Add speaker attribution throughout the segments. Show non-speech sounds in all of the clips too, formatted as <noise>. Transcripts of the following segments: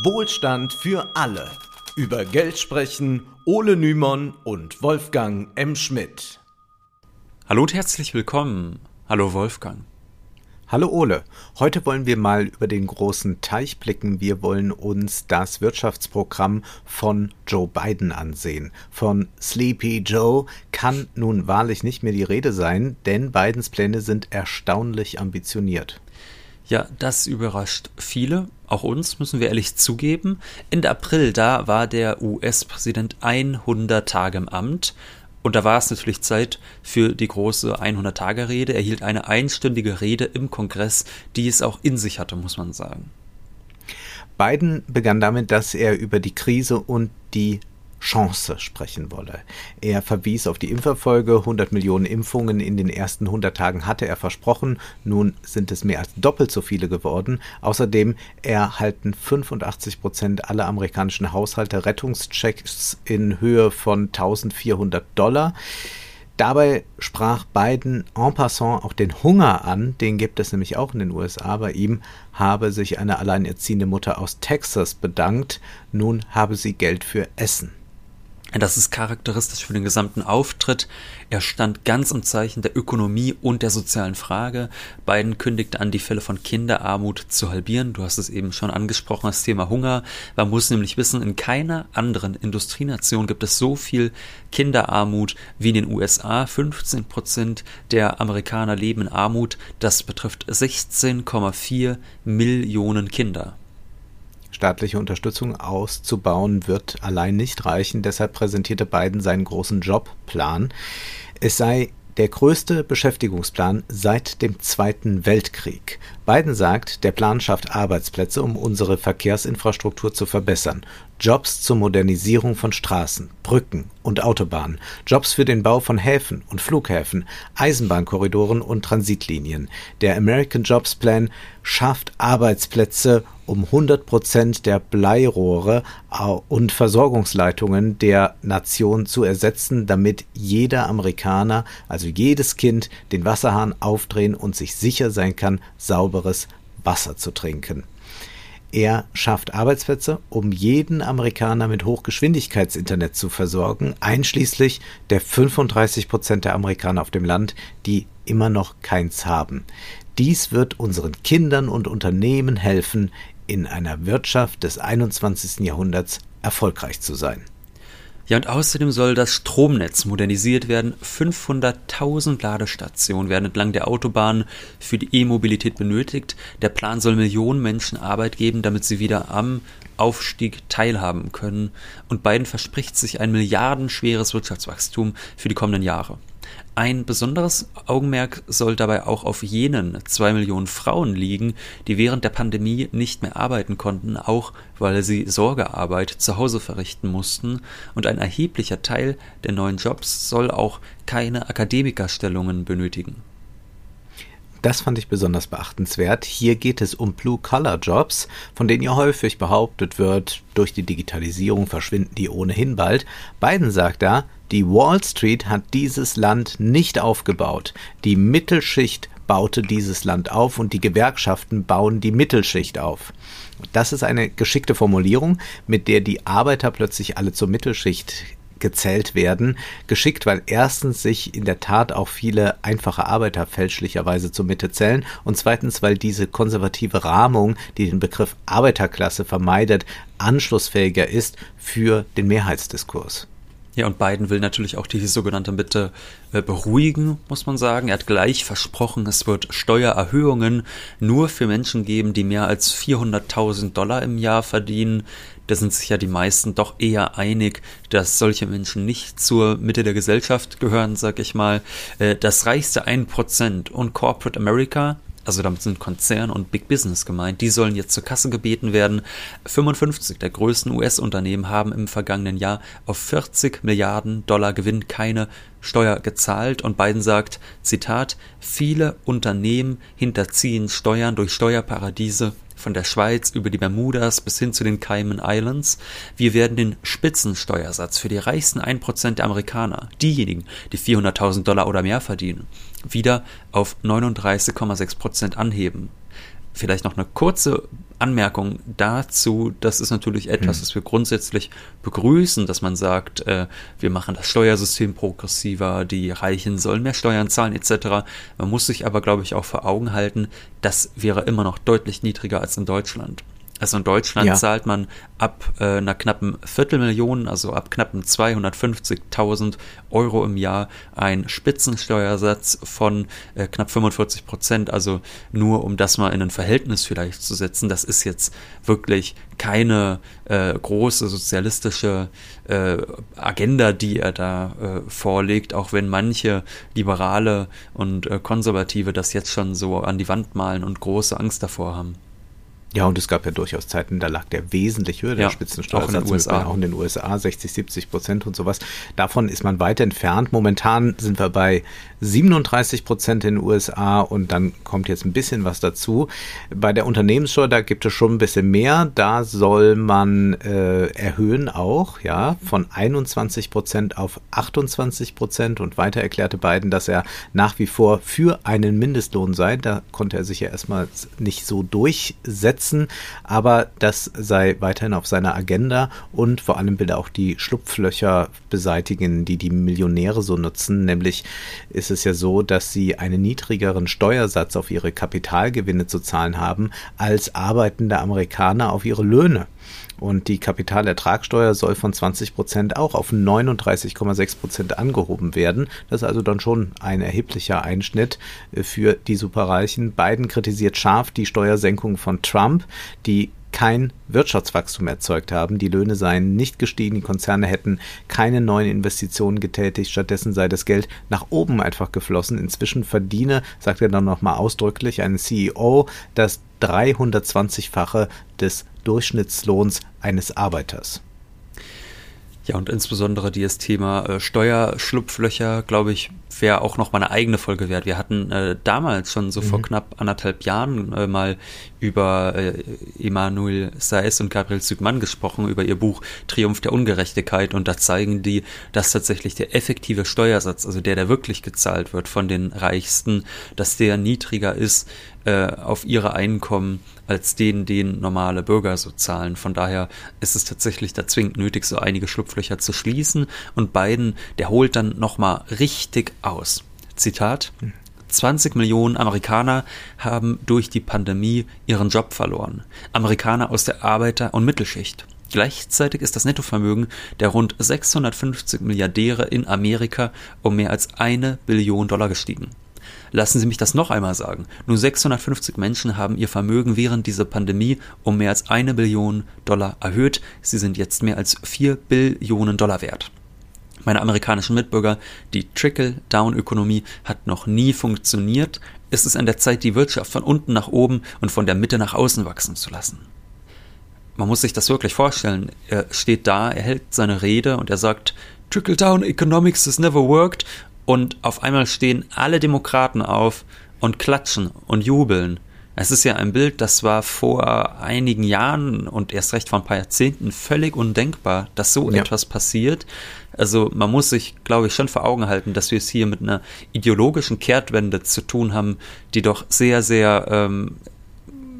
Speaker 1: Wohlstand für alle. Über Geld sprechen Ole Nymon und Wolfgang M. Schmidt.
Speaker 2: Hallo und herzlich willkommen. Hallo Wolfgang.
Speaker 3: Hallo Ole, heute wollen wir mal über den großen Teich blicken. Wir wollen uns das Wirtschaftsprogramm von Joe Biden ansehen. Von Sleepy Joe kann nun wahrlich nicht mehr die Rede sein, denn Bidens Pläne sind erstaunlich ambitioniert.
Speaker 2: Ja, das überrascht viele, auch uns müssen wir ehrlich zugeben. Ende April, da war der US-Präsident 100 Tage im Amt und da war es natürlich Zeit für die große 100-Tage-Rede. Er hielt eine einstündige Rede im Kongress, die es auch in sich hatte, muss man sagen.
Speaker 3: Biden begann damit, dass er über die Krise und die Chance sprechen wolle. Er verwies auf die Impferfolge. 100 Millionen Impfungen in den ersten 100 Tagen hatte er versprochen. Nun sind es mehr als doppelt so viele geworden. Außerdem erhalten 85 Prozent aller amerikanischen Haushalte Rettungschecks in Höhe von 1400 Dollar. Dabei sprach Biden en passant auch den Hunger an, den gibt es nämlich auch in den USA. Bei ihm habe sich eine alleinerziehende Mutter aus Texas bedankt, nun habe sie Geld für Essen.
Speaker 2: Das ist charakteristisch für den gesamten Auftritt. Er stand ganz im Zeichen der Ökonomie und der sozialen Frage. Biden kündigte an, die Fälle von Kinderarmut zu halbieren. Du hast es eben schon angesprochen, das Thema Hunger. Man muss nämlich wissen, in keiner anderen Industrienation gibt es so viel Kinderarmut wie in den USA. 15 Prozent der Amerikaner leben in Armut. Das betrifft 16,4 Millionen Kinder
Speaker 3: staatliche Unterstützung auszubauen, wird allein nicht reichen. Deshalb präsentierte Biden seinen großen Jobplan. Es sei der größte Beschäftigungsplan seit dem Zweiten Weltkrieg. Biden sagt, der Plan schafft Arbeitsplätze, um unsere Verkehrsinfrastruktur zu verbessern. Jobs zur Modernisierung von Straßen, Brücken und Autobahnen, Jobs für den Bau von Häfen und Flughäfen, Eisenbahnkorridoren und Transitlinien. Der American Jobs Plan schafft Arbeitsplätze, um 100 Prozent der Bleirohre und Versorgungsleitungen der Nation zu ersetzen, damit jeder Amerikaner, also jedes Kind, den Wasserhahn aufdrehen und sich sicher sein kann, sauberes Wasser zu trinken. Er schafft Arbeitsplätze, um jeden Amerikaner mit Hochgeschwindigkeitsinternet zu versorgen, einschließlich der 35 Prozent der Amerikaner auf dem Land, die immer noch keins haben. Dies wird unseren Kindern und Unternehmen helfen, in einer Wirtschaft des 21. Jahrhunderts erfolgreich zu sein.
Speaker 2: Ja, und außerdem soll das Stromnetz modernisiert werden. 500.000 Ladestationen werden entlang der Autobahnen für die E-Mobilität benötigt. Der Plan soll Millionen Menschen Arbeit geben, damit sie wieder am Aufstieg teilhaben können. Und Biden verspricht sich ein milliardenschweres Wirtschaftswachstum für die kommenden Jahre. Ein besonderes Augenmerk soll dabei auch auf jenen zwei Millionen Frauen liegen, die während der Pandemie nicht mehr arbeiten konnten, auch weil sie Sorgearbeit zu Hause verrichten mussten, und ein erheblicher Teil der neuen Jobs soll auch keine Akademikerstellungen benötigen.
Speaker 3: Das fand ich besonders beachtenswert. Hier geht es um Blue-Collar-Jobs, von denen ja häufig behauptet wird, durch die Digitalisierung verschwinden die ohnehin bald. Biden sagt da, die Wall Street hat dieses Land nicht aufgebaut. Die Mittelschicht baute dieses Land auf und die Gewerkschaften bauen die Mittelschicht auf. Das ist eine geschickte Formulierung, mit der die Arbeiter plötzlich alle zur Mittelschicht gezählt werden. Geschickt, weil erstens sich in der Tat auch viele einfache Arbeiter fälschlicherweise zur Mitte zählen und zweitens, weil diese konservative Rahmung, die den Begriff Arbeiterklasse vermeidet, anschlussfähiger ist für den Mehrheitsdiskurs.
Speaker 2: Ja, und Biden will natürlich auch die sogenannte Bitte äh, beruhigen, muss man sagen. Er hat gleich versprochen, es wird Steuererhöhungen nur für Menschen geben, die mehr als 400.000 Dollar im Jahr verdienen. Da sind sich ja die meisten doch eher einig, dass solche Menschen nicht zur Mitte der Gesellschaft gehören, sag ich mal. Äh, das reichste 1% und Corporate America, also damit sind Konzern und Big Business gemeint, die sollen jetzt zur Kasse gebeten werden. 55 der größten US-Unternehmen haben im vergangenen Jahr auf 40 Milliarden Dollar Gewinn keine Steuer gezahlt und Biden sagt, Zitat, viele Unternehmen hinterziehen Steuern durch Steuerparadiese von der Schweiz über die Bermudas bis hin zu den Cayman Islands. Wir werden den Spitzensteuersatz für die reichsten 1% der Amerikaner, diejenigen, die 400.000 Dollar oder mehr verdienen, wieder auf 39,6% anheben. Vielleicht noch eine kurze Anmerkung dazu. Das ist natürlich etwas, mhm. was wir grundsätzlich begrüßen, dass man sagt, äh, wir machen das Steuersystem progressiver, die Reichen sollen mehr Steuern zahlen etc. Man muss sich aber, glaube ich, auch vor Augen halten, das wäre immer noch deutlich niedriger als in Deutschland. Also in Deutschland ja. zahlt man ab äh, einer knappen Viertelmillion, also ab knappen 250.000 Euro im Jahr einen Spitzensteuersatz von äh, knapp 45 Prozent. Also nur um das mal in ein Verhältnis vielleicht zu setzen, das ist jetzt wirklich keine äh, große sozialistische äh, Agenda, die er da äh, vorlegt, auch wenn manche Liberale und äh, Konservative das jetzt schon so an die Wand malen und große Angst davor haben.
Speaker 3: Ja, und es gab ja durchaus Zeiten, da lag der wesentlich höher, der ja, Spitzensteuersatz, auch in den USA, auch in den USA 60, 70 Prozent und sowas. Davon ist man weit entfernt. Momentan sind wir bei 37 Prozent in den USA und dann kommt jetzt ein bisschen was dazu. Bei der Unternehmenssteuer, da gibt es schon ein bisschen mehr. Da soll man äh, erhöhen auch, ja, von 21 Prozent auf 28 Prozent und weiter erklärte Biden, dass er nach wie vor für einen Mindestlohn sei. Da konnte er sich ja erstmal nicht so durchsetzen, aber das sei weiterhin auf seiner Agenda und vor allem will er auch die Schlupflöcher beseitigen, die die Millionäre so nutzen, nämlich ist es ja so, dass sie einen niedrigeren Steuersatz auf ihre Kapitalgewinne zu zahlen haben als arbeitende Amerikaner auf ihre Löhne. Und die Kapitalertragssteuer soll von 20 Prozent auch auf 39,6 Prozent angehoben werden. Das ist also dann schon ein erheblicher Einschnitt äh, für die Superreichen. Biden kritisiert scharf die Steuersenkung von Trump, die kein Wirtschaftswachstum erzeugt haben. Die Löhne seien nicht gestiegen, die Konzerne hätten keine neuen Investitionen getätigt, stattdessen sei das Geld nach oben einfach geflossen. Inzwischen verdiene, sagt er dann nochmal ausdrücklich, ein CEO das 320-fache des Durchschnittslohns eines Arbeiters.
Speaker 2: Ja, und insbesondere dieses Thema äh, Steuerschlupflöcher, glaube ich, wäre auch noch mal eine eigene Folge wert. Wir hatten äh, damals schon so mhm. vor knapp anderthalb Jahren äh, mal über äh, Emanuel Saez und Gabriel Zygmann gesprochen, über ihr Buch Triumph der Ungerechtigkeit. Und da zeigen die, dass tatsächlich der effektive Steuersatz, also der, der wirklich gezahlt wird von den Reichsten, dass der niedriger ist äh, auf ihre Einkommen als den, den normale Bürger so zahlen. Von daher ist es tatsächlich da zwingend nötig, so einige Schlupflöcher zu schließen. Und Biden, der holt dann nochmal richtig aus. Zitat. 20 Millionen Amerikaner haben durch die Pandemie ihren Job verloren. Amerikaner aus der Arbeiter- und Mittelschicht. Gleichzeitig ist das Nettovermögen der rund 650 Milliardäre in Amerika um mehr als eine Billion Dollar gestiegen. Lassen Sie mich das noch einmal sagen. Nur 650 Menschen haben ihr Vermögen während dieser Pandemie um mehr als eine Billion Dollar erhöht. Sie sind jetzt mehr als vier Billionen Dollar wert. Meine amerikanischen Mitbürger, die Trickle-Down-Ökonomie hat noch nie funktioniert. Es ist an der Zeit, die Wirtschaft von unten nach oben und von der Mitte nach außen wachsen zu lassen. Man muss sich das wirklich vorstellen. Er steht da, er hält seine Rede und er sagt, Trickle-Down Economics has never worked und auf einmal stehen alle Demokraten auf und klatschen und jubeln. Es ist ja ein Bild, das war vor einigen Jahren und erst recht vor ein paar Jahrzehnten völlig undenkbar, dass so ja. etwas passiert. Also man muss sich, glaube ich, schon vor Augen halten, dass wir es hier mit einer ideologischen Kehrtwende zu tun haben, die doch sehr, sehr ähm,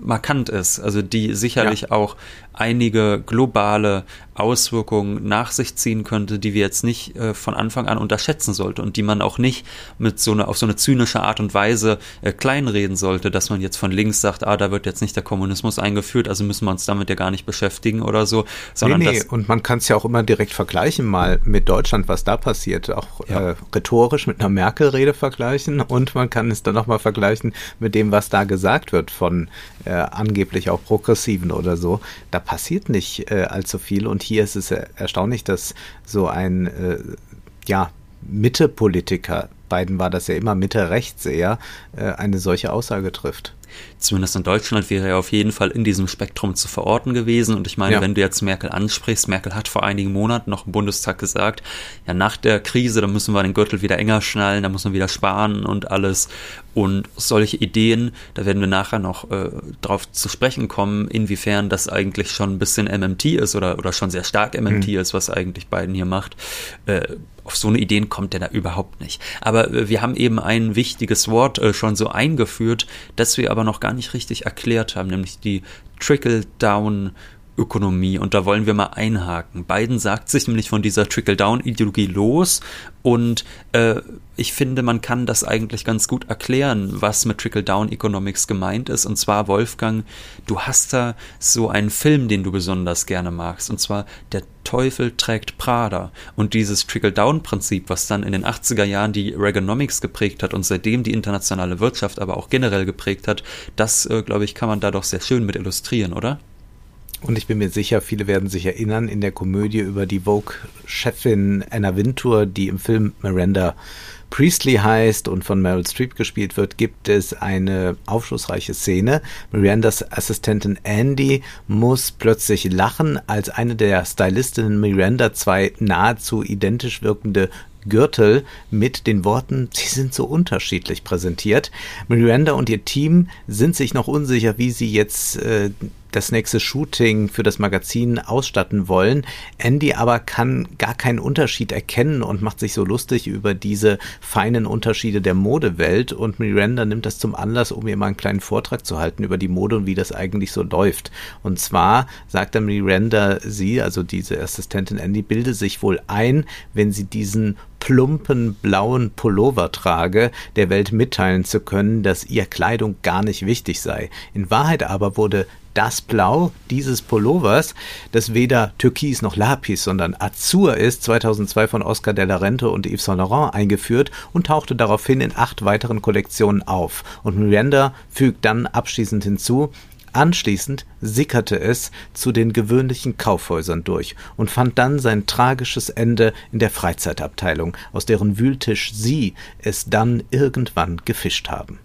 Speaker 2: markant ist, also die sicherlich ja. auch einige globale Auswirkungen nach sich ziehen könnte, die wir jetzt nicht äh, von Anfang an unterschätzen sollte und die man auch nicht mit so eine, auf so eine zynische Art und Weise äh, kleinreden sollte, dass man jetzt von links sagt, ah, da wird jetzt nicht der Kommunismus eingeführt, also müssen wir uns damit ja gar nicht beschäftigen oder so.
Speaker 3: Sondern nee, nee, und man kann es ja auch immer direkt vergleichen mal mit Deutschland, was da passiert, auch ja. äh, rhetorisch mit einer Merkel-Rede vergleichen und man kann es dann nochmal vergleichen mit dem, was da gesagt wird von äh, angeblich auch Progressiven oder so. Da passiert nicht äh, allzu viel. Und hier ist es erstaunlich, dass so ein äh, ja, Mitte-Politiker, Biden war das ja immer Mitte-rechts eher, äh, eine solche Aussage trifft
Speaker 2: zumindest in Deutschland wäre er auf jeden Fall in diesem Spektrum zu verorten gewesen. Und ich meine, ja. wenn du jetzt Merkel ansprichst, Merkel hat vor einigen Monaten noch im Bundestag gesagt, ja, nach der Krise, da müssen wir den Gürtel wieder enger schnallen, da müssen wir wieder sparen und alles. Und solche Ideen, da werden wir nachher noch äh, drauf zu sprechen kommen, inwiefern das eigentlich schon ein bisschen MMT ist oder, oder schon sehr stark MMT mhm. ist, was eigentlich Biden hier macht. Äh, auf so eine Ideen kommt er da überhaupt nicht. Aber äh, wir haben eben ein wichtiges Wort äh, schon so eingeführt, das wir aber noch gar nicht richtig erklärt haben, nämlich die Trickle-Down- Ökonomie und da wollen wir mal einhaken. Biden sagt sich nämlich von dieser Trickle-Down-Ideologie los und äh, ich finde, man kann das eigentlich ganz gut erklären, was mit Trickle-Down-Economics gemeint ist. Und zwar, Wolfgang, du hast da so einen Film, den du besonders gerne magst, und zwar Der Teufel trägt Prada. Und dieses Trickle-Down-Prinzip, was dann in den 80er Jahren die Reaganomics geprägt hat und seitdem die internationale Wirtschaft aber auch generell geprägt hat, das, äh, glaube ich, kann man da doch sehr schön mit illustrieren, oder?
Speaker 3: Und ich bin mir sicher, viele werden sich erinnern, in der Komödie über die Vogue-Chefin Anna Wintour, die im Film Miranda Priestley heißt und von Meryl Streep gespielt wird, gibt es eine aufschlussreiche Szene. Mirandas Assistentin Andy muss plötzlich lachen, als eine der Stylistinnen Miranda zwei nahezu identisch wirkende Gürtel mit den Worten, sie sind so unterschiedlich präsentiert. Miranda und ihr Team sind sich noch unsicher, wie sie jetzt äh, das nächste Shooting für das Magazin ausstatten wollen. Andy aber kann gar keinen Unterschied erkennen und macht sich so lustig über diese feinen Unterschiede der Modewelt und Miranda nimmt das zum Anlass, um ihr mal einen kleinen Vortrag zu halten über die Mode und wie das eigentlich so läuft. Und zwar sagt dann Miranda, sie, also diese Assistentin Andy, bilde sich wohl ein, wenn sie diesen plumpen blauen Pullover trage, der Welt mitteilen zu können, dass ihr Kleidung gar nicht wichtig sei. In Wahrheit aber wurde das Blau dieses Pullovers, das weder Türkis noch Lapis, sondern Azur ist, 2002 von Oscar de la Rente und Yves Saint Laurent eingeführt und tauchte daraufhin in acht weiteren Kollektionen auf. Und Miranda fügt dann abschließend hinzu, Anschließend sickerte es zu den gewöhnlichen Kaufhäusern durch und fand dann sein tragisches Ende in der Freizeitabteilung, aus deren Wühltisch sie es dann irgendwann gefischt haben.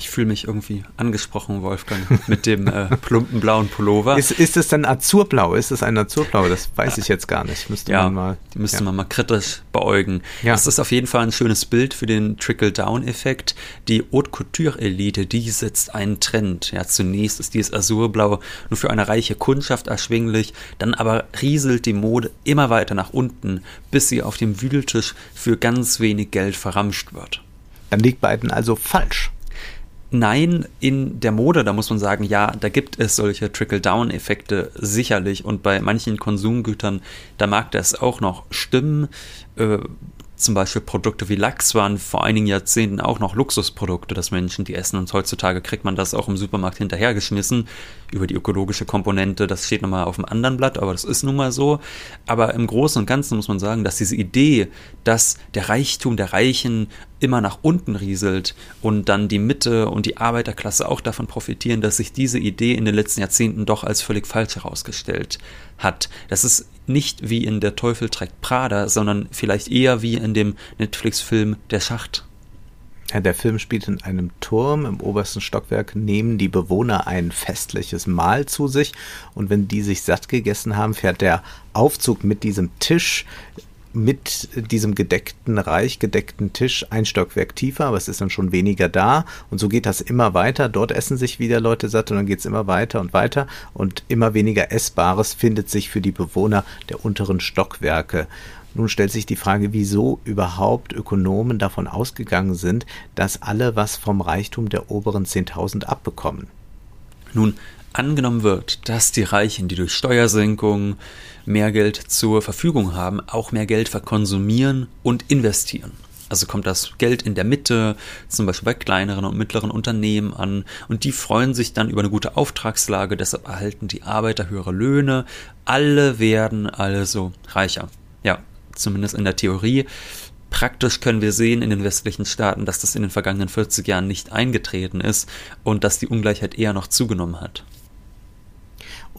Speaker 2: Ich fühle mich irgendwie angesprochen, Wolfgang, mit dem äh, <laughs> plumpen blauen Pullover.
Speaker 3: Ist, ist es denn Azurblau? Ist es ein Azurblau? Das weiß ich jetzt gar nicht.
Speaker 2: Müsste ja, man mal, die müsste ja. man mal kritisch beäugen. Ja. Das ist auf jeden Fall ein schönes Bild für den Trickle-Down-Effekt. Die Haute Couture-Elite, die setzt einen Trend. Ja, zunächst ist dieses Azurblau nur für eine reiche Kundschaft erschwinglich, dann aber rieselt die Mode immer weiter nach unten, bis sie auf dem Wühltisch für ganz wenig Geld verramscht wird.
Speaker 3: Dann liegt Biden also falsch.
Speaker 2: Nein, in der Mode, da muss man sagen, ja, da gibt es solche Trickle-Down-Effekte sicherlich und bei manchen Konsumgütern, da mag das auch noch stimmen. Äh, zum Beispiel Produkte wie Lachs waren vor einigen Jahrzehnten auch noch Luxusprodukte, dass Menschen die essen und heutzutage kriegt man das auch im Supermarkt hinterhergeschmissen. Über die ökologische Komponente, das steht nochmal auf dem anderen Blatt, aber das ist nun mal so. Aber im Großen und Ganzen muss man sagen, dass diese Idee, dass der Reichtum der Reichen immer nach unten rieselt und dann die Mitte und die Arbeiterklasse auch davon profitieren, dass sich diese Idee in den letzten Jahrzehnten doch als völlig falsch herausgestellt hat. Das ist nicht wie in Der Teufel trägt Prada, sondern vielleicht eher wie in dem Netflix-Film Der Schacht.
Speaker 3: Ja, der Film spielt in einem Turm im obersten Stockwerk, nehmen die Bewohner ein festliches Mahl zu sich und wenn die sich satt gegessen haben, fährt der Aufzug mit diesem Tisch mit diesem gedeckten, reich gedeckten Tisch ein Stockwerk tiefer, aber es ist dann schon weniger da. Und so geht das immer weiter. Dort essen sich wieder Leute satt und dann geht es immer weiter und weiter. Und immer weniger Essbares findet sich für die Bewohner der unteren Stockwerke. Nun stellt sich die Frage, wieso überhaupt Ökonomen davon ausgegangen sind, dass alle was vom Reichtum der oberen 10.000 abbekommen.
Speaker 2: Nun, angenommen wird, dass die Reichen, die durch Steuersenkungen mehr Geld zur Verfügung haben, auch mehr Geld verkonsumieren und investieren. Also kommt das Geld in der Mitte, zum Beispiel bei kleineren und mittleren Unternehmen an und die freuen sich dann über eine gute Auftragslage, deshalb erhalten die Arbeiter höhere Löhne, alle werden also reicher. Ja, zumindest in der Theorie. Praktisch können wir sehen in den westlichen Staaten, dass das in den vergangenen 40 Jahren nicht eingetreten ist und dass die Ungleichheit eher noch zugenommen hat.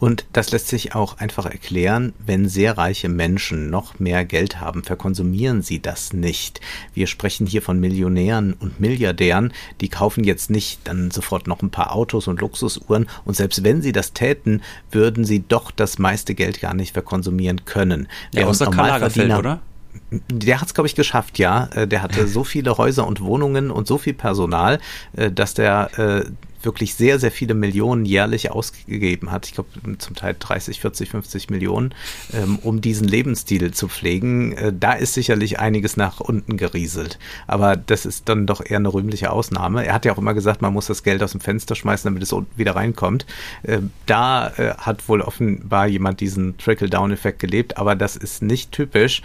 Speaker 3: Und das lässt sich auch einfach erklären, wenn sehr reiche Menschen noch mehr Geld haben, verkonsumieren sie das nicht. Wir sprechen hier von Millionären und Milliardären, die kaufen jetzt nicht dann sofort noch ein paar Autos und Luxusuhren und selbst wenn sie das täten, würden sie doch das meiste Geld gar nicht verkonsumieren können.
Speaker 2: Ja, außer Karl Lagerfeld, oder?
Speaker 3: Der hat es, glaube ich, geschafft, ja. Äh, der hatte so viele Häuser und Wohnungen und so viel Personal, äh, dass der äh, wirklich sehr, sehr viele Millionen jährlich ausgegeben hat. Ich glaube, zum Teil 30, 40, 50 Millionen, ähm, um diesen Lebensstil zu pflegen. Äh, da ist sicherlich einiges nach unten gerieselt. Aber das ist dann doch eher eine rühmliche Ausnahme. Er hat ja auch immer gesagt, man muss das Geld aus dem Fenster schmeißen, damit es wieder reinkommt. Äh, da äh, hat wohl offenbar jemand diesen Trickle-Down-Effekt gelebt, aber das ist nicht typisch.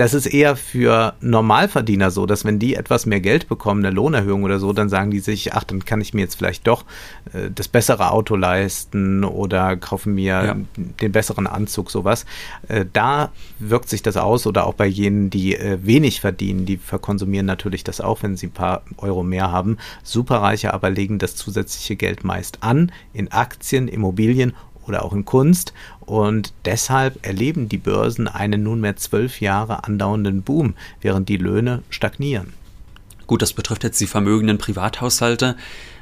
Speaker 3: Das ist eher für Normalverdiener so, dass wenn die etwas mehr Geld bekommen, eine Lohnerhöhung oder so, dann sagen die sich, ach, dann kann ich mir jetzt vielleicht doch äh, das bessere Auto leisten oder kaufe mir ja. den besseren Anzug, sowas. Äh, da wirkt sich das aus oder auch bei jenen, die äh, wenig verdienen, die verkonsumieren natürlich das auch, wenn sie ein paar Euro mehr haben. Superreiche aber legen das zusätzliche Geld meist an in Aktien, Immobilien oder auch in Kunst. Und deshalb erleben die Börsen einen nunmehr zwölf Jahre andauernden Boom, während die Löhne stagnieren.
Speaker 2: Gut, das betrifft jetzt die vermögenden Privathaushalte.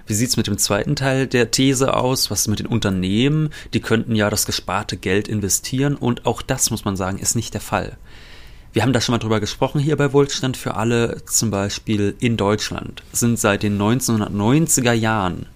Speaker 2: Wie sieht es mit dem zweiten Teil der These aus? Was ist mit den Unternehmen? Die könnten ja das gesparte Geld investieren und auch das, muss man sagen, ist nicht der Fall. Wir haben da schon mal drüber gesprochen hier bei Wohlstand für alle, zum Beispiel in Deutschland sind seit den 1990er Jahren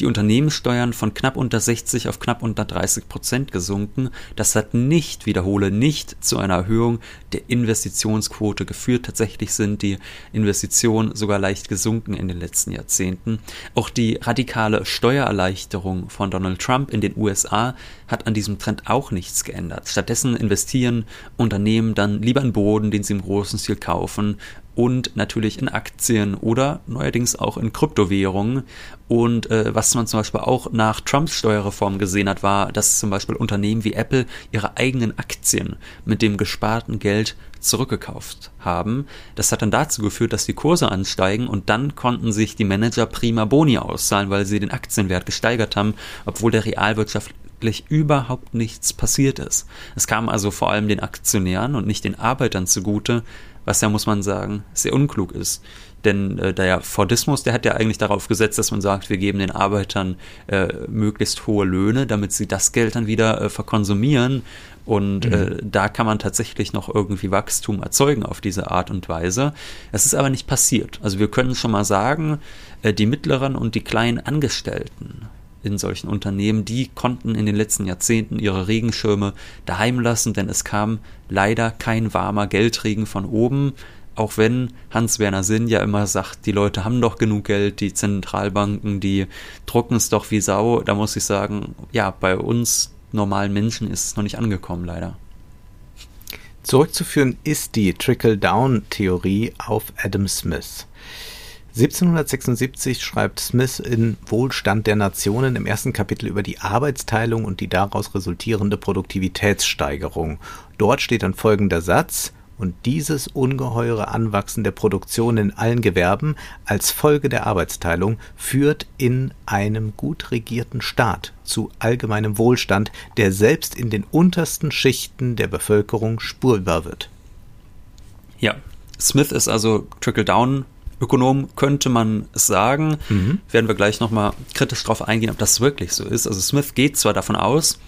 Speaker 2: die Unternehmenssteuern von knapp unter 60 auf knapp unter 30 Prozent gesunken. Das hat nicht, wiederhole, nicht zu einer Erhöhung der Investitionsquote geführt. Tatsächlich sind die Investitionen sogar leicht gesunken in den letzten Jahrzehnten. Auch die radikale Steuererleichterung von Donald Trump in den USA hat an diesem Trend auch nichts geändert. Stattdessen investieren Unternehmen dann lieber in Boden, den sie im großen Stil kaufen und natürlich in Aktien oder neuerdings auch in Kryptowährungen. Und äh, was man zum Beispiel auch nach Trumps Steuerreform gesehen hat, war, dass zum Beispiel Unternehmen wie Apple ihre eigenen Aktien mit dem gesparten Geld zurückgekauft haben. Das hat dann dazu geführt, dass die Kurse ansteigen und dann konnten sich die Manager prima Boni auszahlen, weil sie den Aktienwert gesteigert haben, obwohl der realwirtschaftlich überhaupt nichts passiert ist. Es kam also vor allem den Aktionären und nicht den Arbeitern zugute, was ja, muss man sagen, sehr unklug ist. Denn äh, der Fordismus, der hat ja eigentlich darauf gesetzt, dass man sagt, wir geben den Arbeitern äh, möglichst hohe Löhne, damit sie das Geld dann wieder äh, verkonsumieren. Und mhm. äh, da kann man tatsächlich noch irgendwie Wachstum erzeugen auf diese Art und Weise. Es ist aber nicht passiert. Also wir können schon mal sagen, äh, die mittleren und die kleinen Angestellten in solchen Unternehmen, die konnten in den letzten Jahrzehnten ihre Regenschirme daheim lassen, denn es kam leider kein warmer Geldregen von oben, auch wenn Hans-Werner Sinn ja immer sagt, die Leute haben doch genug Geld, die Zentralbanken, die drucken es doch wie Sau, da muss ich sagen, ja, bei uns normalen Menschen ist es noch nicht angekommen, leider.
Speaker 3: Zurückzuführen ist die Trickle-Down-Theorie auf Adam Smith. 1776 schreibt Smith in Wohlstand der Nationen im ersten Kapitel über die Arbeitsteilung und die daraus resultierende Produktivitätssteigerung. Dort steht dann folgender Satz und dieses ungeheure Anwachsen der Produktion in allen Gewerben als Folge der Arbeitsteilung führt in einem gut regierten Staat zu allgemeinem Wohlstand, der selbst in den untersten Schichten der Bevölkerung spürbar wird.
Speaker 2: Ja, Smith ist also Trickle-Down Ökonom könnte man es sagen. Mhm. Werden wir gleich nochmal kritisch darauf eingehen, ob das wirklich so ist. Also Smith geht zwar davon aus,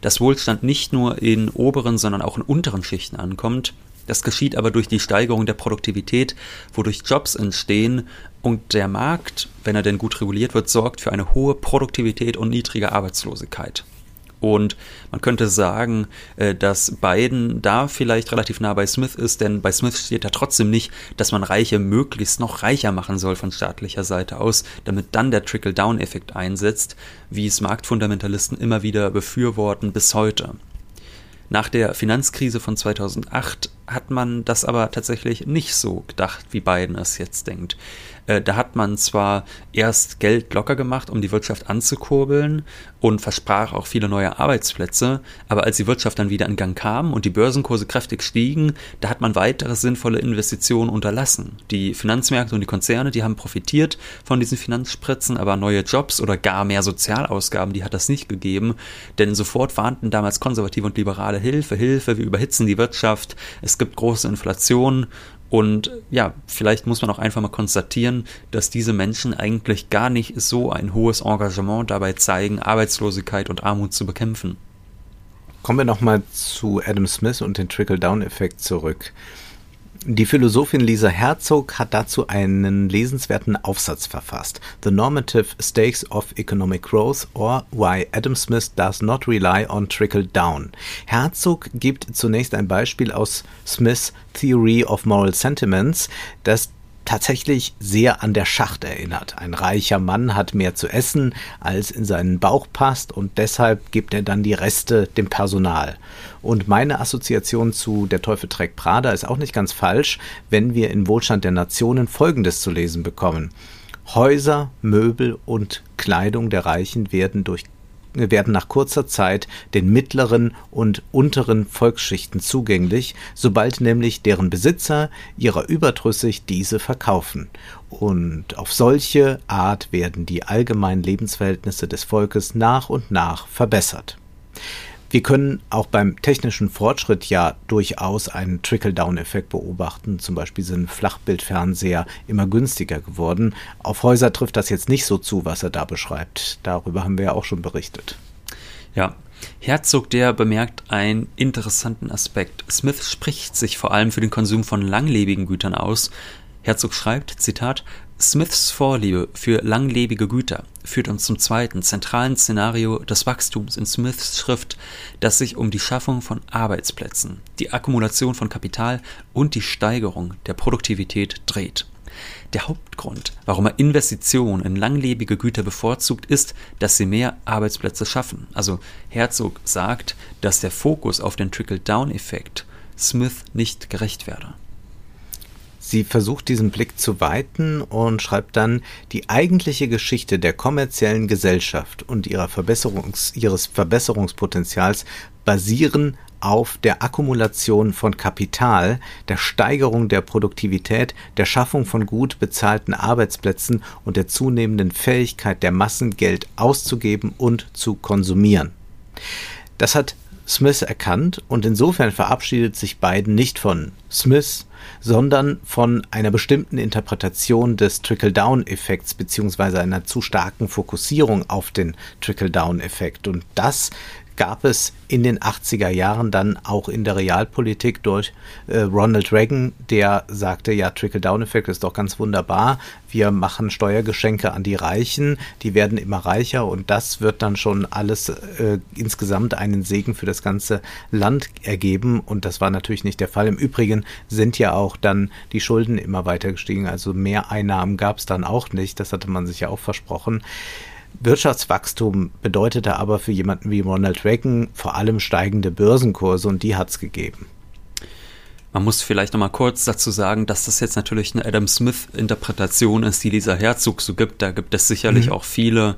Speaker 2: dass Wohlstand nicht nur in oberen, sondern auch in unteren Schichten ankommt. Das geschieht aber durch die Steigerung der Produktivität, wodurch Jobs entstehen und der Markt, wenn er denn gut reguliert wird, sorgt für eine hohe Produktivität und niedrige Arbeitslosigkeit. Und man könnte sagen, äh, dass Biden da vielleicht relativ nah bei Smith ist, denn bei Smith steht ja trotzdem nicht, dass man Reiche möglichst noch reicher machen soll von staatlicher Seite aus, damit dann der Trickle-Down-Effekt einsetzt, wie es Marktfundamentalisten immer wieder befürworten bis heute. Nach der Finanzkrise von 2008 hat man das aber tatsächlich nicht so gedacht, wie Biden es jetzt denkt. Äh, da hat man zwar erst Geld locker gemacht, um die Wirtschaft anzukurbeln und versprach auch viele neue Arbeitsplätze, aber als die Wirtschaft dann wieder in Gang kam und die Börsenkurse kräftig stiegen, da hat man weitere sinnvolle Investitionen unterlassen. Die Finanzmärkte und die Konzerne, die haben profitiert von diesen Finanzspritzen, aber neue Jobs oder gar mehr Sozialausgaben, die hat das nicht gegeben, denn sofort warnten damals konservative und liberale Hilfe, Hilfe, wir überhitzen die Wirtschaft, es gibt große Inflation und ja, vielleicht muss man auch einfach mal konstatieren, dass diese Menschen eigentlich gar nicht so ein hohes Engagement dabei zeigen, Arbeitslosigkeit und Armut zu bekämpfen.
Speaker 3: Kommen wir nochmal zu Adam Smith und den Trickle-Down-Effekt zurück. Die Philosophin Lisa Herzog hat dazu einen lesenswerten Aufsatz verfasst. The Normative Stakes of Economic Growth or Why Adam Smith Does Not Rely on Trickle Down. Herzog gibt zunächst ein Beispiel aus Smiths Theory of Moral Sentiments, das tatsächlich sehr an der Schacht erinnert. Ein reicher Mann hat mehr zu essen, als in seinen Bauch passt und deshalb gibt er dann die Reste dem Personal. Und meine Assoziation zu Der Teufel trägt Prada ist auch nicht ganz falsch, wenn wir in Wohlstand der Nationen Folgendes zu lesen bekommen. Häuser, Möbel und Kleidung der Reichen werden durch werden nach kurzer Zeit den mittleren und unteren Volksschichten zugänglich, sobald nämlich deren Besitzer ihrer überdrüssig diese verkaufen. Und auf solche Art werden die allgemeinen Lebensverhältnisse des Volkes nach und nach verbessert. Wir können auch beim technischen Fortschritt ja durchaus einen Trickle-Down-Effekt beobachten. Zum Beispiel sind Flachbildfernseher immer günstiger geworden. Auf Häuser trifft das jetzt nicht so zu, was er da beschreibt. Darüber haben wir ja auch schon berichtet.
Speaker 2: Ja, Herzog, der bemerkt einen interessanten Aspekt. Smith spricht sich vor allem für den Konsum von langlebigen Gütern aus. Herzog schreibt, Zitat, Smiths Vorliebe für langlebige Güter führt uns zum zweiten zentralen Szenario des Wachstums in Smiths Schrift, das sich um die Schaffung von Arbeitsplätzen, die Akkumulation von Kapital und die Steigerung der Produktivität dreht. Der Hauptgrund, warum er Investitionen in langlebige Güter bevorzugt, ist, dass sie mehr Arbeitsplätze schaffen. Also Herzog sagt, dass der Fokus auf den Trickle-Down-Effekt Smith nicht gerecht werde.
Speaker 3: Sie versucht diesen Blick zu weiten und schreibt dann, die eigentliche Geschichte der kommerziellen Gesellschaft und ihrer Verbesserungs, ihres Verbesserungspotenzials basieren auf der Akkumulation von Kapital, der Steigerung der Produktivität, der Schaffung von gut bezahlten Arbeitsplätzen und der zunehmenden Fähigkeit der Massen, Geld auszugeben und zu konsumieren. Das hat Smith erkannt und insofern verabschiedet sich Biden nicht von Smith, sondern von einer bestimmten Interpretation des Trickle-Down-Effekts beziehungsweise einer zu starken Fokussierung auf den Trickle-Down-Effekt. Und das gab es in den 80er Jahren dann auch in der Realpolitik durch äh, Ronald Reagan, der sagte, ja, Trickle-Down-Effekt ist doch ganz wunderbar. Wir machen Steuergeschenke an die Reichen, die werden immer reicher und das wird dann schon alles äh, insgesamt einen Segen für das ganze Land ergeben. Und das war natürlich nicht der Fall. Im Übrigen sind ja auch dann die Schulden immer weiter gestiegen. Also mehr Einnahmen gab es dann auch nicht. Das hatte man sich ja auch versprochen. Wirtschaftswachstum bedeutete aber für jemanden wie Ronald Reagan vor allem steigende Börsenkurse und die hat es gegeben.
Speaker 2: Man muss vielleicht nochmal kurz dazu sagen, dass das jetzt natürlich eine Adam Smith-Interpretation ist, die Lisa Herzog so gibt. Da gibt es sicherlich mhm. auch viele,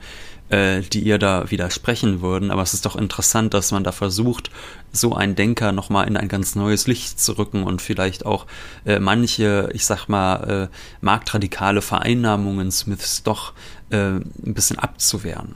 Speaker 2: äh, die ihr da widersprechen würden. Aber es ist doch interessant, dass man da versucht, so einen Denker nochmal in ein ganz neues Licht zu rücken und vielleicht auch äh, manche, ich sag mal, äh, marktradikale Vereinnahmungen Smiths doch äh, ein bisschen abzuwehren.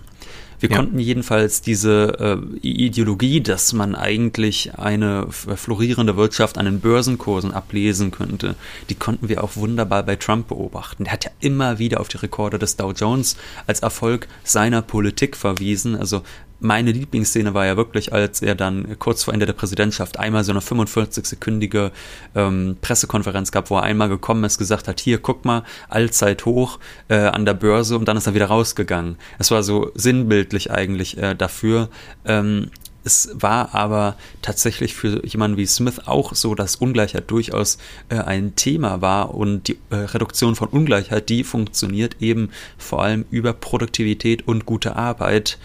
Speaker 2: Wir ja. konnten jedenfalls diese äh, Ideologie, dass man eigentlich eine florierende Wirtschaft an den Börsenkursen ablesen könnte, die konnten wir auch wunderbar bei Trump beobachten. Der hat ja immer wieder auf die Rekorde des Dow Jones als Erfolg seiner Politik verwiesen. Also meine Lieblingsszene war ja wirklich, als er dann kurz vor Ende der Präsidentschaft einmal so eine 45-sekündige ähm, Pressekonferenz gab, wo er einmal gekommen ist, gesagt hat, hier, guck mal, Allzeit hoch äh, an der Börse und dann ist er wieder rausgegangen. Es war so sinnbildlich eigentlich äh, dafür. Ähm, es war aber tatsächlich für jemanden wie Smith auch so, dass Ungleichheit durchaus äh, ein Thema war und die äh, Reduktion von Ungleichheit, die funktioniert eben vor allem über Produktivität und gute Arbeit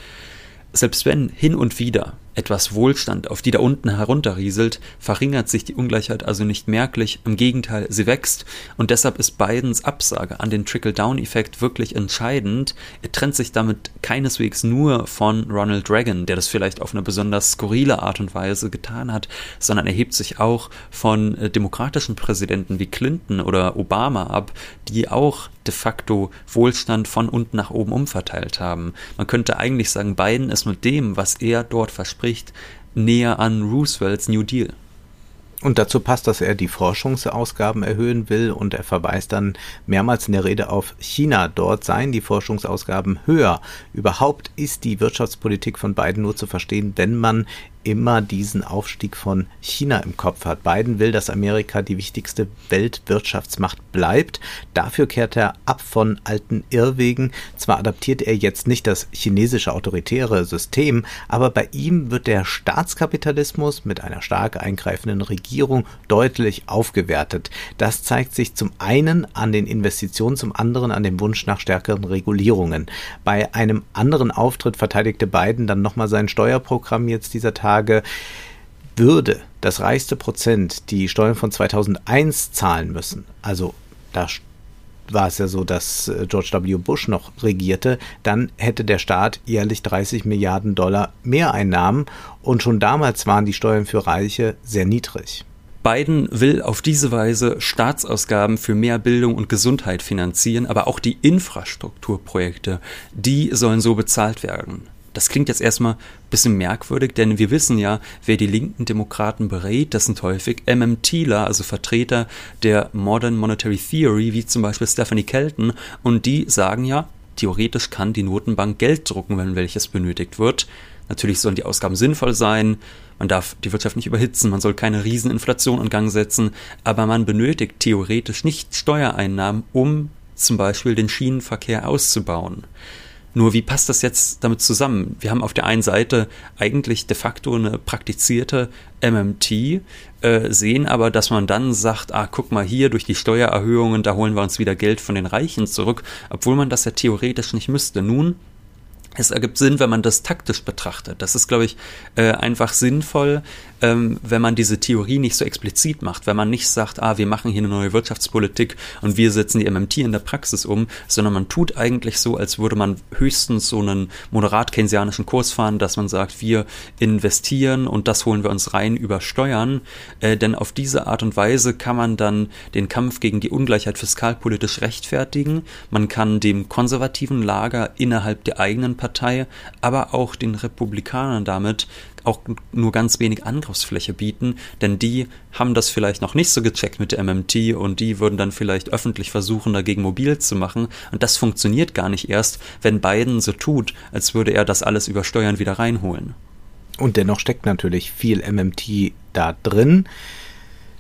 Speaker 2: selbst wenn hin und wieder etwas Wohlstand auf die da unten herunterrieselt, verringert sich die Ungleichheit also nicht merklich, im Gegenteil, sie wächst und deshalb ist Bidens Absage an den Trickle-Down-Effekt wirklich entscheidend. Er trennt sich damit keineswegs nur von Ronald Reagan, der das vielleicht auf eine besonders skurrile Art und Weise getan hat, sondern erhebt sich auch von äh, demokratischen Präsidenten wie Clinton oder Obama ab, die auch de facto Wohlstand von unten nach oben umverteilt haben. Man könnte eigentlich sagen, Biden ist mit dem, was er dort verspricht, näher an Roosevelts New Deal.
Speaker 3: Und dazu passt, dass er die Forschungsausgaben erhöhen will und er verweist dann mehrmals in der Rede auf China. Dort seien die Forschungsausgaben höher. Überhaupt ist die Wirtschaftspolitik von Biden nur zu verstehen, wenn man immer diesen Aufstieg von China im Kopf hat. Biden will, dass Amerika die wichtigste Weltwirtschaftsmacht bleibt. Dafür kehrt er ab von alten Irrwegen. Zwar adaptiert er jetzt nicht das chinesische autoritäre System, aber bei ihm wird der Staatskapitalismus mit einer stark eingreifenden Regierung deutlich aufgewertet. Das zeigt sich zum einen an den Investitionen, zum anderen an dem Wunsch nach stärkeren Regulierungen. Bei einem anderen Auftritt verteidigte Biden dann nochmal sein Steuerprogramm jetzt dieser Tage Frage, würde das reichste Prozent die Steuern von 2001 zahlen müssen, also da war es ja so, dass äh, George W. Bush noch regierte, dann hätte der Staat jährlich 30 Milliarden Dollar Mehreinnahmen und schon damals waren die Steuern für Reiche sehr niedrig.
Speaker 2: Biden will auf diese Weise Staatsausgaben für mehr Bildung und Gesundheit finanzieren, aber auch die Infrastrukturprojekte, die sollen so bezahlt werden. Das klingt jetzt erstmal ein bisschen merkwürdig, denn wir wissen ja, wer die linken Demokraten berät, das sind häufig MMTler, also Vertreter der Modern Monetary Theory, wie zum Beispiel Stephanie Kelton, und die sagen ja, theoretisch kann die Notenbank Geld drucken, wenn welches benötigt wird. Natürlich sollen die Ausgaben sinnvoll sein, man darf die Wirtschaft nicht überhitzen, man soll keine Rieseninflation in Gang setzen, aber man benötigt theoretisch nicht Steuereinnahmen, um zum Beispiel den Schienenverkehr auszubauen. Nur wie passt das jetzt damit zusammen? Wir haben auf der einen Seite eigentlich de facto eine praktizierte MMT, äh, sehen aber, dass man dann sagt, ah, guck mal hier, durch die Steuererhöhungen, da holen wir uns wieder Geld von den Reichen zurück, obwohl man das ja theoretisch nicht müsste. Nun es ergibt Sinn, wenn man das taktisch betrachtet. Das ist, glaube ich, äh, einfach sinnvoll, ähm, wenn man diese Theorie nicht so explizit macht, wenn man nicht sagt, ah, wir machen hier eine neue Wirtschaftspolitik und wir setzen die MMT in der Praxis um, sondern man tut eigentlich so, als würde man höchstens so einen moderat keynesianischen Kurs fahren, dass man sagt, wir investieren und das holen wir uns rein über Steuern, äh, denn auf diese Art und Weise kann man dann den Kampf gegen die Ungleichheit fiskalpolitisch rechtfertigen, man kann dem konservativen Lager innerhalb der eigenen Partei, aber auch den Republikanern damit auch nur ganz wenig Angriffsfläche bieten, denn die haben das vielleicht noch nicht so gecheckt mit der MMT und die würden dann vielleicht öffentlich versuchen, dagegen mobil zu machen. Und das funktioniert gar nicht erst, wenn Biden so tut, als würde er das alles über Steuern wieder reinholen.
Speaker 3: Und dennoch steckt natürlich viel MMT da drin.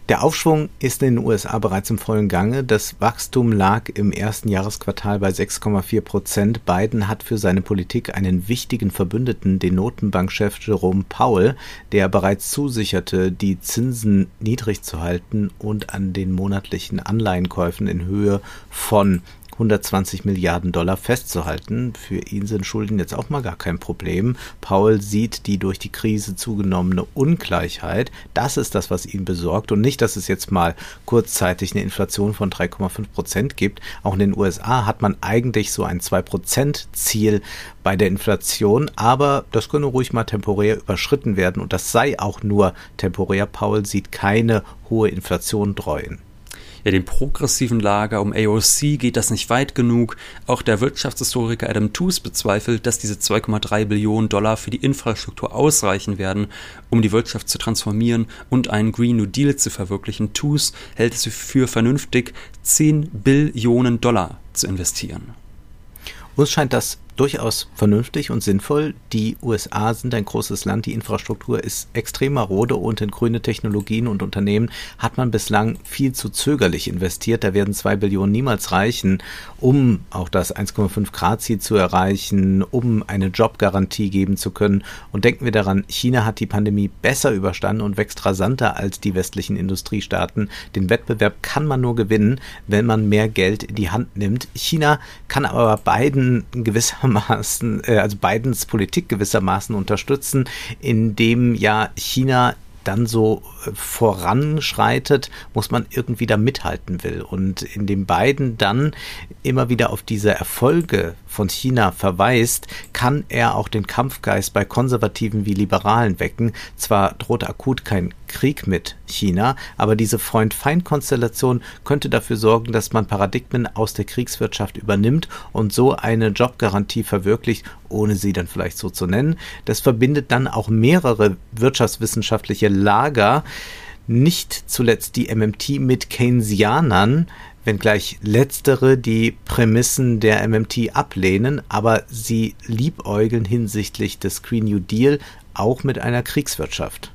Speaker 3: Der Aufschwung ist in den USA bereits im vollen Gange. Das Wachstum lag im ersten Jahresquartal bei 6,4 Prozent. Biden hat für seine Politik einen wichtigen Verbündeten, den Notenbankchef Jerome Powell, der bereits zusicherte, die Zinsen niedrig zu halten und an den monatlichen Anleihenkäufen in Höhe von 120 Milliarden Dollar festzuhalten. Für ihn sind Schulden jetzt auch mal gar kein Problem. Paul sieht die durch die Krise zugenommene Ungleichheit. Das ist das, was ihn besorgt und nicht, dass es jetzt mal kurzzeitig eine Inflation von 3,5 Prozent gibt. Auch in den USA hat man eigentlich so ein 2 Prozent Ziel bei der Inflation, aber das könne ruhig mal temporär überschritten werden und das sei auch nur temporär. Paul sieht keine hohe Inflation dreuen
Speaker 2: ja, dem progressiven Lager um AOC geht das nicht weit genug. Auch der Wirtschaftshistoriker Adam Tooze bezweifelt, dass diese 2,3 Billionen Dollar für die Infrastruktur ausreichen werden, um die Wirtschaft zu transformieren und einen Green New Deal zu verwirklichen. Tooze hält es für vernünftig, 10 Billionen Dollar zu investieren.
Speaker 3: Uns scheint das durchaus vernünftig und sinnvoll. Die USA sind ein großes Land, die Infrastruktur ist extrem marode und in grüne Technologien und Unternehmen hat man bislang viel zu zögerlich investiert. Da werden zwei Billionen niemals reichen, um auch das 1,5 Grad Ziel zu erreichen, um eine Jobgarantie geben zu können. Und denken wir daran, China hat die Pandemie besser überstanden und wächst rasanter als die westlichen Industriestaaten. Den Wettbewerb kann man nur gewinnen, wenn man mehr Geld in die Hand nimmt. China kann aber beiden gewisser gewissermaßen, äh, also Bidens Politik gewissermaßen unterstützen, indem ja China dann so voranschreitet, muss man irgendwie da mithalten will. Und indem Biden dann immer wieder auf diese Erfolge von China verweist, kann er auch den Kampfgeist bei Konservativen wie Liberalen wecken. Zwar droht akut kein Krieg mit China, aber diese Freund-Feind-Konstellation könnte dafür sorgen, dass man Paradigmen aus der Kriegswirtschaft übernimmt und so eine Jobgarantie verwirklicht, ohne sie dann vielleicht so zu nennen. Das verbindet dann auch mehrere wirtschaftswissenschaftliche Lager, nicht zuletzt die MMT mit Keynesianern, wenngleich letztere die Prämissen der MMT ablehnen, aber sie liebäugeln hinsichtlich des Green New Deal auch mit einer Kriegswirtschaft.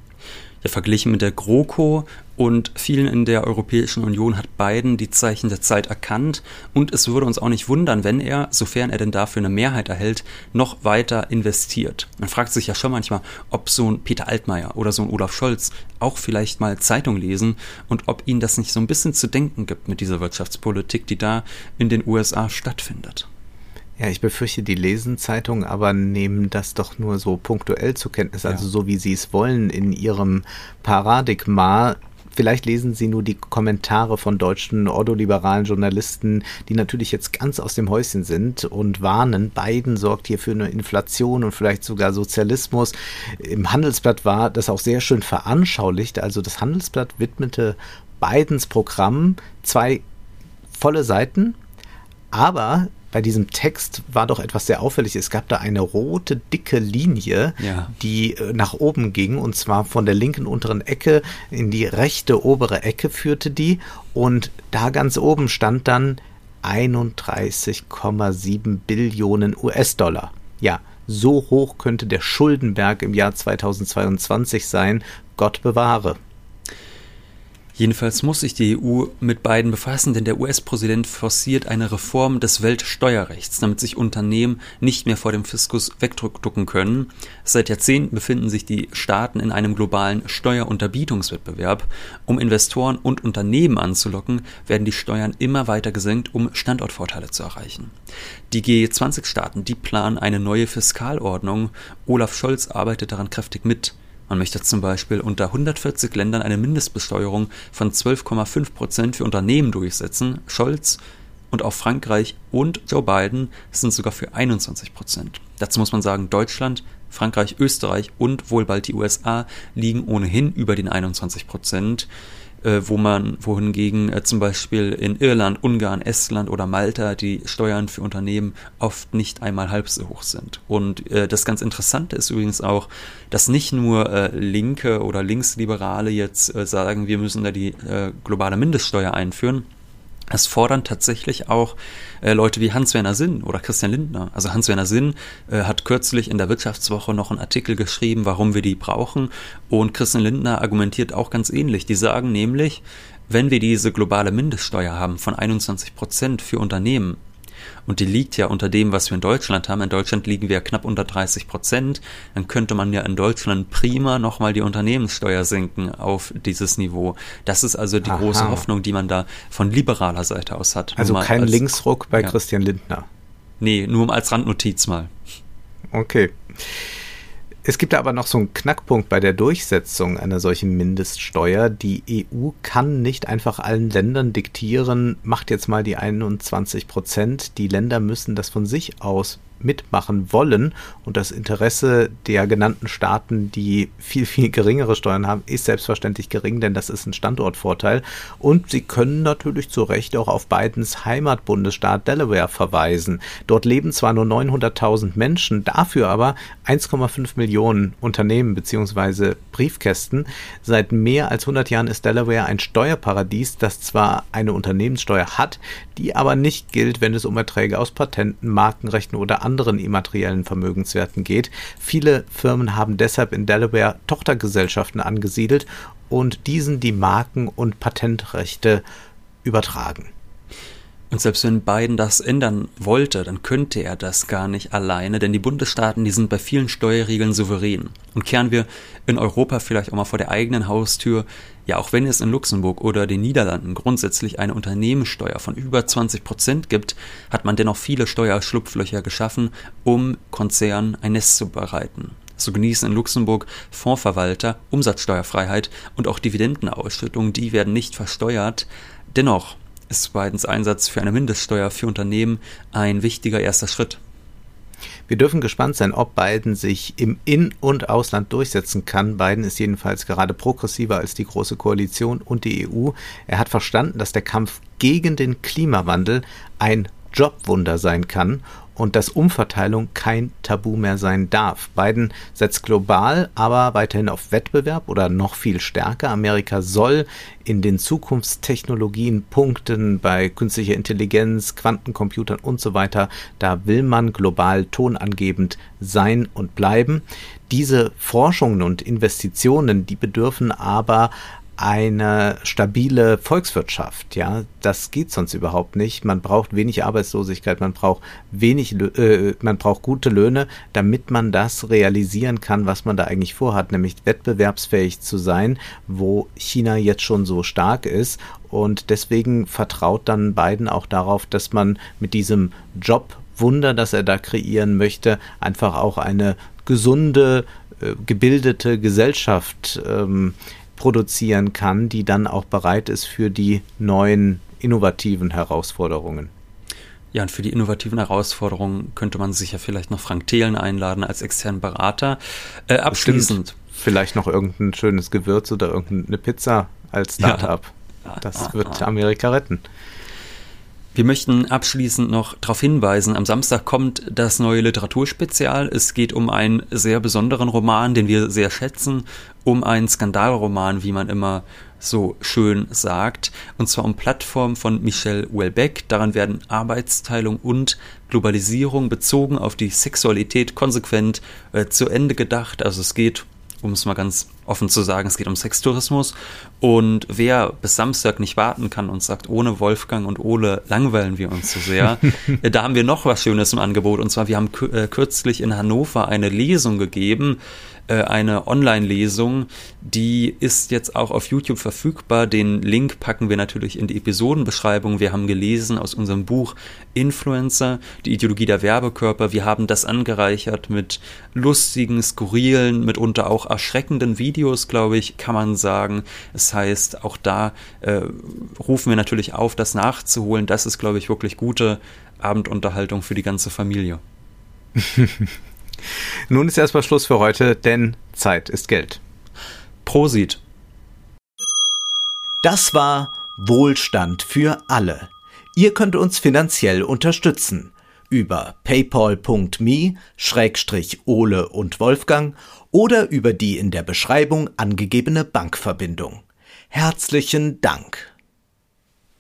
Speaker 2: Ja, verglichen mit der GroKo und vielen in der Europäischen Union hat Biden die Zeichen der Zeit erkannt und es würde uns auch nicht wundern, wenn er, sofern er denn dafür eine Mehrheit erhält, noch weiter investiert. Man fragt sich ja schon manchmal, ob so ein Peter Altmaier oder so ein Olaf Scholz auch vielleicht mal Zeitung lesen und ob ihnen das nicht so ein bisschen zu denken gibt mit dieser Wirtschaftspolitik, die da in den USA stattfindet.
Speaker 3: Ja, ich befürchte, die lesen Zeitungen, aber nehmen das doch nur so punktuell zur Kenntnis, also ja. so wie sie es wollen in ihrem Paradigma Vielleicht lesen Sie nur die Kommentare von deutschen ordoliberalen Journalisten, die natürlich jetzt ganz aus dem Häuschen sind und warnen, Biden sorgt hier für eine Inflation und vielleicht sogar Sozialismus. Im Handelsblatt war das auch sehr schön veranschaulicht. Also das Handelsblatt widmete Bidens Programm zwei volle Seiten, aber bei diesem Text war doch etwas sehr auffällig. Es gab da eine rote, dicke Linie, ja. die äh, nach oben ging und zwar von der linken unteren Ecke in die rechte obere Ecke führte die und da ganz oben stand dann 31,7 Billionen US-Dollar. Ja, so hoch könnte der Schuldenberg im Jahr 2022 sein. Gott bewahre.
Speaker 2: Jedenfalls muss sich die EU mit beiden befassen, denn der US-Präsident forciert eine Reform des Weltsteuerrechts, damit sich Unternehmen nicht mehr vor dem Fiskus wegducken können. Seit Jahrzehnten befinden sich die Staaten in einem globalen Steuerunterbietungswettbewerb. Um Investoren und Unternehmen anzulocken, werden die Steuern immer weiter gesenkt, um Standortvorteile zu erreichen. Die G20-Staaten, die planen eine neue Fiskalordnung. Olaf Scholz arbeitet daran kräftig mit. Man möchte zum Beispiel unter 140 Ländern eine Mindestbesteuerung von 12,5 Prozent für Unternehmen durchsetzen. Scholz und auch Frankreich und Joe Biden sind sogar für 21 Prozent. Dazu muss man sagen, Deutschland, Frankreich, Österreich und wohl bald die USA liegen ohnehin über den 21 Prozent äh, wo man, wohingegen äh, zum Beispiel in Irland, Ungarn, Estland oder Malta die Steuern für Unternehmen oft nicht einmal halb so hoch sind. Und äh, das ganz Interessante ist übrigens auch, dass nicht nur äh, Linke oder Linksliberale jetzt äh, sagen, wir müssen da die äh, globale Mindeststeuer einführen, es fordern tatsächlich auch äh, Leute wie Hans-Werner Sinn oder Christian Lindner. Also Hans-Werner Sinn äh, hat kürzlich in der Wirtschaftswoche noch einen Artikel geschrieben, warum wir die brauchen. Und Christian Lindner argumentiert auch ganz ähnlich. Die sagen nämlich, wenn wir diese globale Mindeststeuer haben von 21 Prozent für Unternehmen, und die liegt ja unter dem, was wir in Deutschland haben. In Deutschland liegen wir knapp unter 30 Prozent. Dann könnte man ja in Deutschland prima nochmal die Unternehmenssteuer senken auf dieses Niveau. Das ist also die Aha. große Hoffnung, die man da von liberaler Seite aus hat.
Speaker 3: Also kein als, Linksruck bei ja. Christian Lindner.
Speaker 2: Nee, nur als Randnotiz mal.
Speaker 3: Okay. Es gibt aber noch so einen Knackpunkt bei der Durchsetzung einer solchen Mindeststeuer. Die EU kann nicht einfach allen Ländern diktieren, macht jetzt mal die 21 Prozent. Die Länder müssen das von sich aus mitmachen wollen. Und das Interesse der genannten Staaten, die viel, viel geringere Steuern haben, ist selbstverständlich gering, denn das ist ein Standortvorteil. Und sie können natürlich zu Recht auch auf Bidens Heimatbundesstaat Delaware verweisen. Dort leben zwar nur 900.000 Menschen, dafür aber 1,5 Millionen Unternehmen bzw. Briefkästen. Seit mehr als 100 Jahren ist Delaware ein Steuerparadies, das zwar eine Unternehmenssteuer hat, die aber nicht gilt, wenn es um Erträge aus Patenten, Markenrechten oder anderen immateriellen Vermögenswerten geht. Viele Firmen haben deshalb in Delaware Tochtergesellschaften angesiedelt und diesen die Marken- und Patentrechte übertragen.
Speaker 2: Und selbst wenn Biden das ändern wollte, dann könnte er das gar nicht alleine, denn die Bundesstaaten, die sind bei vielen Steuerregeln souverän. Und kehren wir in Europa vielleicht auch mal vor der eigenen Haustür, ja, auch wenn es in Luxemburg oder den Niederlanden grundsätzlich eine Unternehmenssteuer von über 20 Prozent gibt, hat man dennoch viele Steuerschlupflöcher geschaffen, um Konzernen ein Nest zu bereiten. So genießen in Luxemburg Fondsverwalter Umsatzsteuerfreiheit und auch Dividendenausschüttungen, die werden nicht versteuert. Dennoch ist Bidens Einsatz für eine Mindeststeuer für Unternehmen ein wichtiger erster Schritt.
Speaker 3: Wir dürfen gespannt sein, ob Biden sich im In- und Ausland durchsetzen kann. Biden ist jedenfalls gerade progressiver als die Große Koalition und die EU. Er hat verstanden, dass der Kampf gegen den Klimawandel ein Jobwunder sein kann und dass Umverteilung kein Tabu mehr sein darf. Biden setzt global, aber weiterhin auf Wettbewerb oder noch viel stärker. Amerika soll in den Zukunftstechnologien punkten bei künstlicher Intelligenz, Quantencomputern und so weiter. Da will man global tonangebend sein und bleiben. Diese Forschungen und Investitionen, die bedürfen aber eine stabile Volkswirtschaft. Ja, das geht sonst überhaupt nicht. Man braucht wenig Arbeitslosigkeit, man braucht wenig, äh, man braucht gute Löhne, damit man das realisieren kann, was man da eigentlich vorhat, nämlich wettbewerbsfähig zu sein, wo China jetzt schon so stark ist. Und deswegen vertraut dann Biden auch darauf, dass man mit diesem Jobwunder, das er da kreieren möchte, einfach auch eine gesunde, äh, gebildete Gesellschaft ähm, produzieren kann, die dann auch bereit ist für die neuen innovativen Herausforderungen.
Speaker 2: Ja, und für die innovativen Herausforderungen könnte man sicher vielleicht noch Frank Thelen einladen als externen Berater. Äh, abschließend. Bestimmt.
Speaker 3: Vielleicht noch irgendein schönes Gewürz oder irgendeine Pizza als Startup. Ja. Das wird Amerika retten.
Speaker 2: Wir möchten abschließend noch darauf hinweisen, am Samstag kommt das neue Literaturspezial. Es geht um einen sehr besonderen Roman, den wir sehr schätzen, um einen Skandalroman, wie man immer so schön sagt, und zwar um Plattform von Michel Houellebecq. Daran werden Arbeitsteilung und Globalisierung bezogen auf die Sexualität konsequent äh, zu Ende gedacht. Also es geht um es mal ganz offen zu sagen, es geht um Sextourismus. Und wer bis Samstag nicht warten kann und sagt, ohne Wolfgang und Ole langweilen wir uns zu so sehr, <laughs> äh, da haben wir noch was Schönes im Angebot. Und zwar, wir haben äh, kürzlich in Hannover eine Lesung gegeben äh, eine Online-Lesung. Die ist jetzt auch auf YouTube verfügbar. Den Link packen wir natürlich in die Episodenbeschreibung. Wir haben gelesen aus unserem Buch Influencer, die Ideologie der Werbekörper. Wir haben das angereichert mit lustigen, skurrilen, mitunter auch erschreckenden Videos, glaube ich, kann man sagen. Das heißt, auch da äh, rufen wir natürlich auf, das nachzuholen. Das ist, glaube ich, wirklich gute Abendunterhaltung für die ganze Familie. <laughs>
Speaker 3: Nun ist erstmal Schluss für heute, denn Zeit ist Geld.
Speaker 2: Prosit.
Speaker 1: Das war Wohlstand für alle. Ihr könnt uns finanziell unterstützen über paypal.me-ole und Wolfgang oder über die in der Beschreibung angegebene Bankverbindung. Herzlichen Dank.